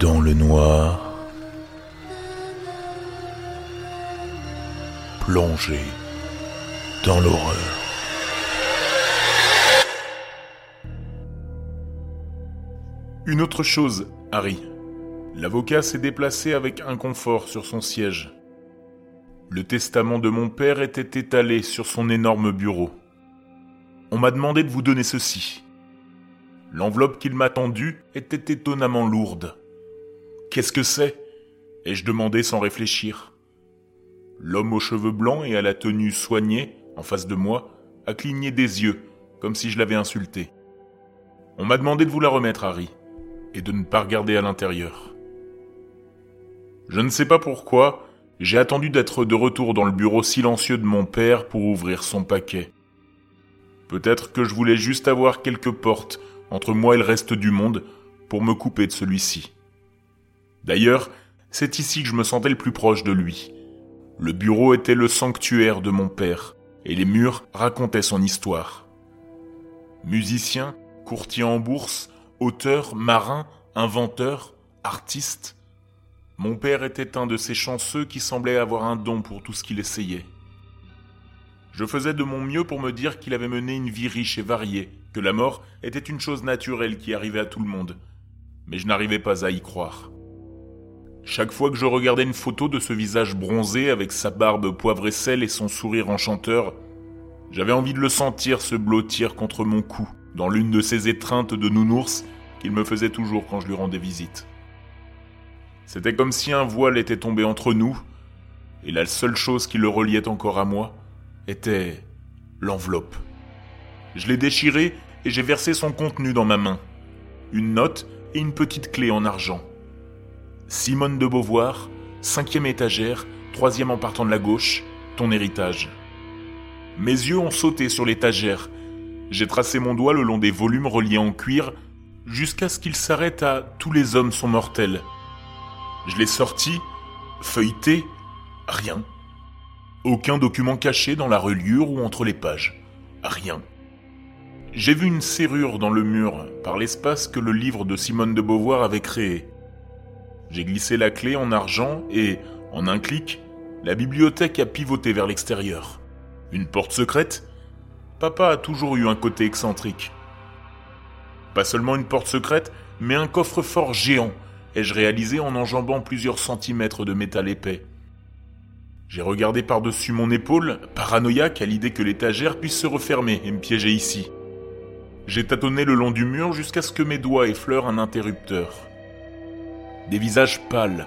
dans le noir, plongé dans l'horreur. Une autre chose, Harry. L'avocat s'est déplacé avec inconfort sur son siège. Le testament de mon père était étalé sur son énorme bureau. On m'a demandé de vous donner ceci. L'enveloppe qu'il m'a tendue était étonnamment lourde. Qu'est-ce que c'est? ai-je demandé sans réfléchir. L'homme aux cheveux blancs et à la tenue soignée, en face de moi, a cligné des yeux, comme si je l'avais insulté. On m'a demandé de vous la remettre, Harry, et de ne pas regarder à l'intérieur. Je ne sais pas pourquoi, j'ai attendu d'être de retour dans le bureau silencieux de mon père pour ouvrir son paquet. Peut-être que je voulais juste avoir quelques portes entre moi et le reste du monde pour me couper de celui-ci. D'ailleurs, c'est ici que je me sentais le plus proche de lui. Le bureau était le sanctuaire de mon père, et les murs racontaient son histoire. Musicien, courtier en bourse, auteur, marin, inventeur, artiste, mon père était un de ces chanceux qui semblaient avoir un don pour tout ce qu'il essayait. Je faisais de mon mieux pour me dire qu'il avait mené une vie riche et variée, que la mort était une chose naturelle qui arrivait à tout le monde, mais je n'arrivais pas à y croire. Chaque fois que je regardais une photo de ce visage bronzé avec sa barbe poivre et sel et son sourire enchanteur, j'avais envie de le sentir se blottir contre mon cou dans l'une de ces étreintes de nounours qu'il me faisait toujours quand je lui rendais visite. C'était comme si un voile était tombé entre nous, et la seule chose qui le reliait encore à moi était l'enveloppe. Je l'ai déchirée et j'ai versé son contenu dans ma main. Une note et une petite clé en argent. Simone de Beauvoir, cinquième étagère, troisième en partant de la gauche, ton héritage. Mes yeux ont sauté sur l'étagère. J'ai tracé mon doigt le long des volumes reliés en cuir jusqu'à ce qu'il s'arrête à Tous les hommes sont mortels. Je l'ai sorti, feuilleté, rien. Aucun document caché dans la reliure ou entre les pages. Rien. J'ai vu une serrure dans le mur par l'espace que le livre de Simone de Beauvoir avait créé. J'ai glissé la clé en argent et, en un clic, la bibliothèque a pivoté vers l'extérieur. Une porte secrète? Papa a toujours eu un côté excentrique. Pas seulement une porte secrète, mais un coffre-fort géant, ai-je réalisé en enjambant plusieurs centimètres de métal épais. J'ai regardé par-dessus mon épaule, paranoïaque à l'idée que l'étagère puisse se refermer et me piéger ici. J'ai tâtonné le long du mur jusqu'à ce que mes doigts effleurent un interrupteur. Des visages pâles,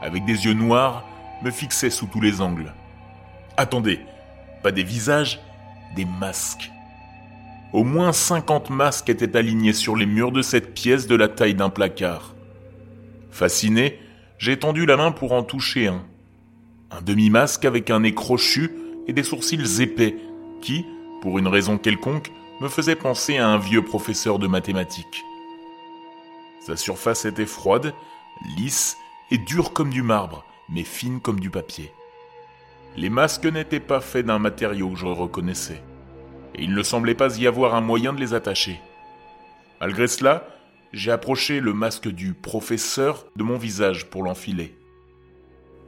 avec des yeux noirs, me fixaient sous tous les angles. Attendez, pas des visages, des masques. Au moins cinquante masques étaient alignés sur les murs de cette pièce de la taille d'un placard. Fasciné, j'ai tendu la main pour en toucher un. Un demi-masque avec un nez crochu et des sourcils épais qui, pour une raison quelconque, me faisait penser à un vieux professeur de mathématiques. Sa surface était froide lisse et dure comme du marbre, mais fine comme du papier. Les masques n'étaient pas faits d'un matériau que je reconnaissais, et il ne semblait pas y avoir un moyen de les attacher. Malgré cela, j'ai approché le masque du professeur de mon visage pour l'enfiler.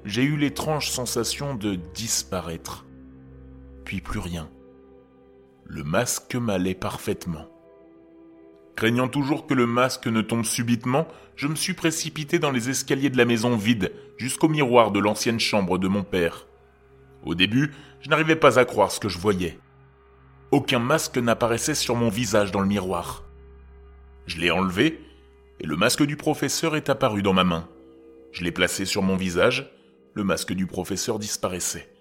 J'ai eu l'étrange sensation de disparaître. Puis plus rien. Le masque m'allait parfaitement. Craignant toujours que le masque ne tombe subitement, je me suis précipité dans les escaliers de la maison vide, jusqu'au miroir de l'ancienne chambre de mon père. Au début, je n'arrivais pas à croire ce que je voyais. Aucun masque n'apparaissait sur mon visage dans le miroir. Je l'ai enlevé, et le masque du professeur est apparu dans ma main. Je l'ai placé sur mon visage, le masque du professeur disparaissait.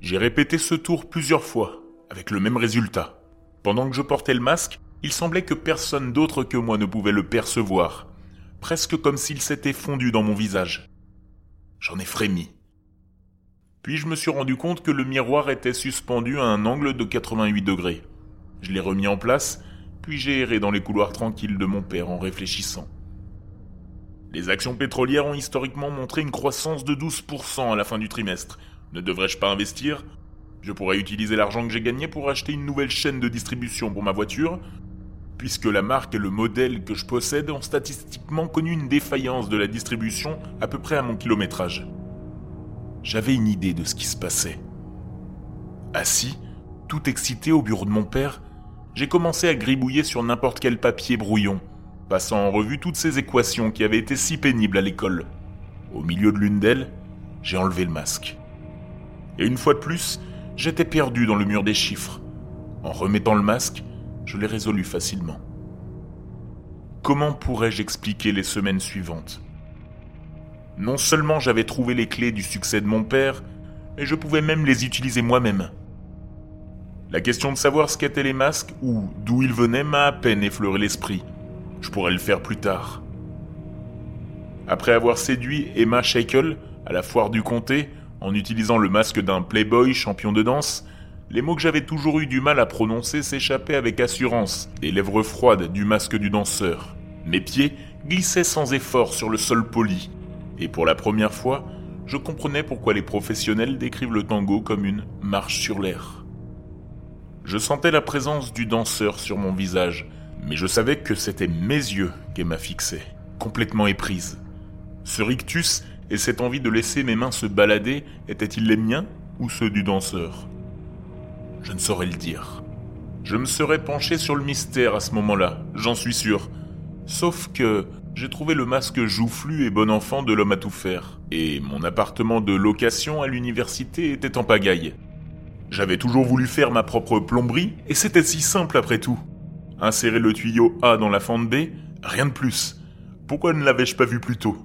J'ai répété ce tour plusieurs fois, avec le même résultat. Pendant que je portais le masque, il semblait que personne d'autre que moi ne pouvait le percevoir, presque comme s'il s'était fondu dans mon visage. J'en ai frémi. Puis je me suis rendu compte que le miroir était suspendu à un angle de 88 degrés. Je l'ai remis en place, puis j'ai erré dans les couloirs tranquilles de mon père en réfléchissant. Les actions pétrolières ont historiquement montré une croissance de 12% à la fin du trimestre. Ne devrais-je pas investir? Je pourrais utiliser l'argent que j'ai gagné pour acheter une nouvelle chaîne de distribution pour ma voiture, puisque la marque et le modèle que je possède ont statistiquement connu une défaillance de la distribution à peu près à mon kilométrage. J'avais une idée de ce qui se passait. Assis, tout excité au bureau de mon père, j'ai commencé à gribouiller sur n'importe quel papier brouillon, passant en revue toutes ces équations qui avaient été si pénibles à l'école. Au milieu de l'une d'elles, j'ai enlevé le masque. Et une fois de plus, j'étais perdu dans le mur des chiffres. En remettant le masque, je l'ai résolu facilement. Comment pourrais-je expliquer les semaines suivantes? Non seulement j'avais trouvé les clés du succès de mon père, mais je pouvais même les utiliser moi-même. La question de savoir ce qu'étaient les masques ou d'où ils venaient m'a à peine effleuré l'esprit. Je pourrais le faire plus tard. Après avoir séduit Emma Shackle à la foire du comté en utilisant le masque d'un playboy champion de danse, les mots que j'avais toujours eu du mal à prononcer s'échappaient avec assurance des lèvres froides du masque du danseur. Mes pieds glissaient sans effort sur le sol poli, et pour la première fois, je comprenais pourquoi les professionnels décrivent le tango comme une marche sur l'air. Je sentais la présence du danseur sur mon visage, mais je savais que c'était mes yeux qu'Emma fixait, complètement éprise. Ce rictus et cette envie de laisser mes mains se balader étaient-ils les miens ou ceux du danseur? Je ne saurais le dire. Je me serais penché sur le mystère à ce moment-là, j'en suis sûr. Sauf que j'ai trouvé le masque joufflu et bon enfant de l'homme à tout faire, et mon appartement de location à l'université était en pagaille. J'avais toujours voulu faire ma propre plomberie, et c'était si simple après tout. Insérer le tuyau A dans la fente B, rien de plus. Pourquoi ne l'avais-je pas vu plus tôt?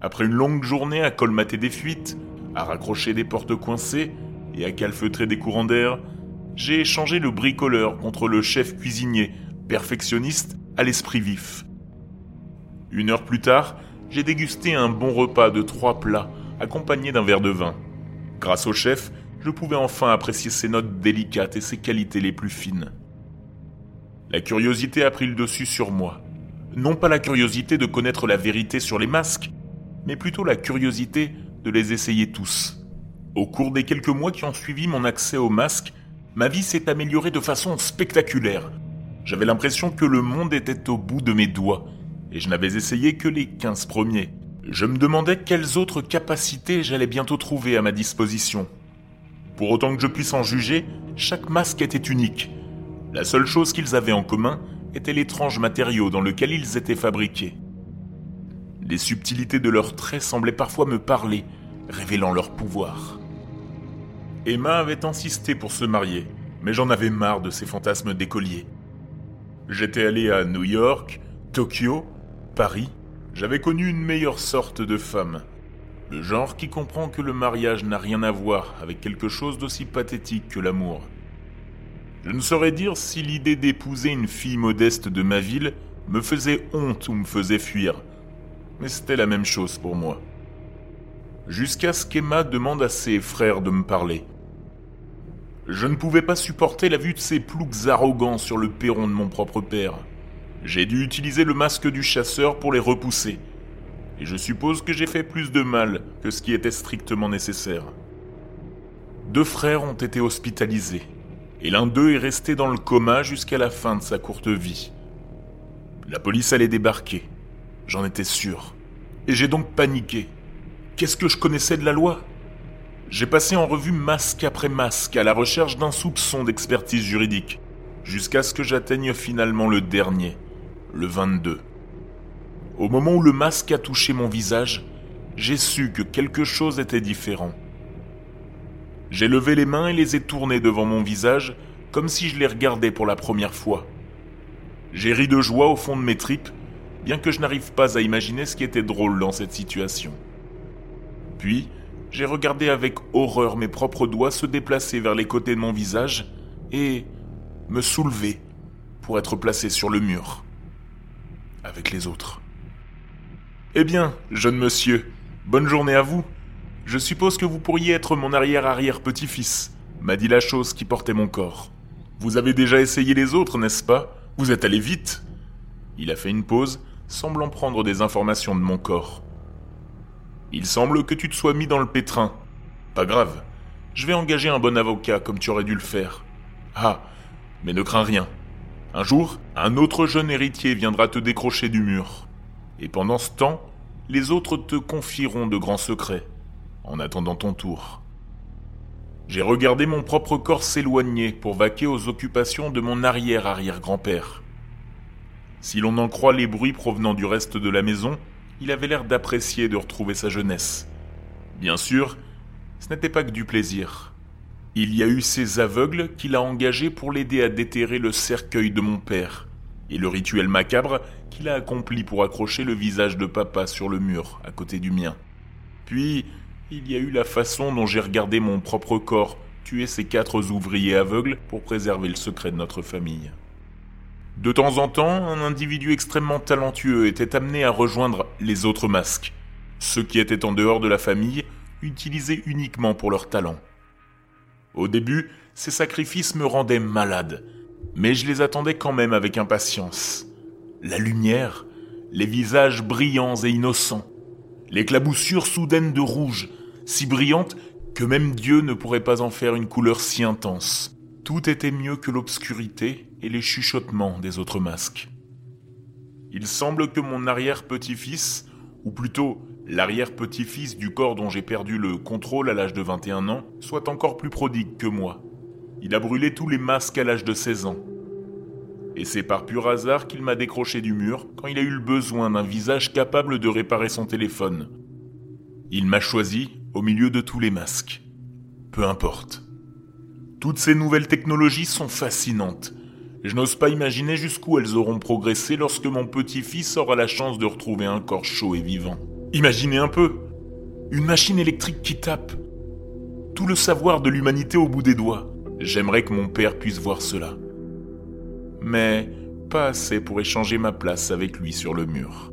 Après une longue journée à colmater des fuites, à raccrocher des portes coincées et à calfeutrer des courants d'air, j'ai échangé le bricoleur contre le chef cuisinier, perfectionniste à l'esprit vif. Une heure plus tard, j'ai dégusté un bon repas de trois plats, accompagné d'un verre de vin. Grâce au chef, je pouvais enfin apprécier ses notes délicates et ses qualités les plus fines. La curiosité a pris le dessus sur moi. Non pas la curiosité de connaître la vérité sur les masques, mais plutôt la curiosité de les essayer tous. Au cours des quelques mois qui ont suivi mon accès au masque, ma vie s'est améliorée de façon spectaculaire. J'avais l'impression que le monde était au bout de mes doigts, et je n'avais essayé que les 15 premiers. Je me demandais quelles autres capacités j'allais bientôt trouver à ma disposition. Pour autant que je puisse en juger, chaque masque était unique. La seule chose qu'ils avaient en commun était l'étrange matériau dans lequel ils étaient fabriqués. Les subtilités de leurs traits semblaient parfois me parler, révélant leur pouvoir. Emma avait insisté pour se marier, mais j'en avais marre de ces fantasmes d'écoliers. J'étais allé à New York, Tokyo, Paris. J'avais connu une meilleure sorte de femme. Le genre qui comprend que le mariage n'a rien à voir avec quelque chose d'aussi pathétique que l'amour. Je ne saurais dire si l'idée d'épouser une fille modeste de ma ville me faisait honte ou me faisait fuir, mais c'était la même chose pour moi. Jusqu'à ce qu'Emma demande à ses frères de me parler. Je ne pouvais pas supporter la vue de ces ploucs arrogants sur le perron de mon propre père. J'ai dû utiliser le masque du chasseur pour les repousser. Et je suppose que j'ai fait plus de mal que ce qui était strictement nécessaire. Deux frères ont été hospitalisés, et l'un d'eux est resté dans le coma jusqu'à la fin de sa courte vie. La police allait débarquer, J'en étais sûr. Et j'ai donc paniqué. Qu'est-ce que je connaissais de la loi? J'ai passé en revue masque après masque à la recherche d'un soupçon d'expertise juridique, jusqu'à ce que j'atteigne finalement le dernier, le 22. Au moment où le masque a touché mon visage, j'ai su que quelque chose était différent. J'ai levé les mains et les ai tournées devant mon visage, comme si je les regardais pour la première fois. J'ai ri de joie au fond de mes tripes bien que je n'arrive pas à imaginer ce qui était drôle dans cette situation. Puis, j'ai regardé avec horreur mes propres doigts se déplacer vers les côtés de mon visage et me soulever pour être placé sur le mur avec les autres. Eh bien, jeune monsieur, bonne journée à vous. Je suppose que vous pourriez être mon arrière-arrière-petit-fils, m'a dit la chose qui portait mon corps. Vous avez déjà essayé les autres, n'est-ce pas? Vous êtes allé vite. Il a fait une pause semblant prendre des informations de mon corps. Il semble que tu te sois mis dans le pétrin. Pas grave, je vais engager un bon avocat comme tu aurais dû le faire. Ah, mais ne crains rien. Un jour, un autre jeune héritier viendra te décrocher du mur. Et pendant ce temps, les autres te confieront de grands secrets, en attendant ton tour. J'ai regardé mon propre corps s'éloigner pour vaquer aux occupations de mon arrière-arrière-grand-père. Si l'on en croit les bruits provenant du reste de la maison, il avait l'air d'apprécier de retrouver sa jeunesse. Bien sûr, ce n'était pas que du plaisir. Il y a eu ces aveugles qu'il a engagés pour l'aider à déterrer le cercueil de mon père, et le rituel macabre qu'il a accompli pour accrocher le visage de papa sur le mur à côté du mien. Puis, il y a eu la façon dont j'ai regardé mon propre corps tuer ces quatre ouvriers aveugles pour préserver le secret de notre famille. De temps en temps, un individu extrêmement talentueux était amené à rejoindre les autres masques, ceux qui étaient en dehors de la famille, utilisés uniquement pour leur talent. Au début, ces sacrifices me rendaient malade, mais je les attendais quand même avec impatience. La lumière, les visages brillants et innocents, l'éclaboussure soudaine de rouge, si brillante que même Dieu ne pourrait pas en faire une couleur si intense. Tout était mieux que l'obscurité et les chuchotements des autres masques. Il semble que mon arrière-petit-fils, ou plutôt l'arrière-petit-fils du corps dont j'ai perdu le contrôle à l'âge de 21 ans, soit encore plus prodigue que moi. Il a brûlé tous les masques à l'âge de 16 ans. Et c'est par pur hasard qu'il m'a décroché du mur quand il a eu le besoin d'un visage capable de réparer son téléphone. Il m'a choisi au milieu de tous les masques. Peu importe. Toutes ces nouvelles technologies sont fascinantes. Je n'ose pas imaginer jusqu'où elles auront progressé lorsque mon petit-fils aura la chance de retrouver un corps chaud et vivant. Imaginez un peu. Une machine électrique qui tape. Tout le savoir de l'humanité au bout des doigts. J'aimerais que mon père puisse voir cela. Mais pas assez pour échanger ma place avec lui sur le mur.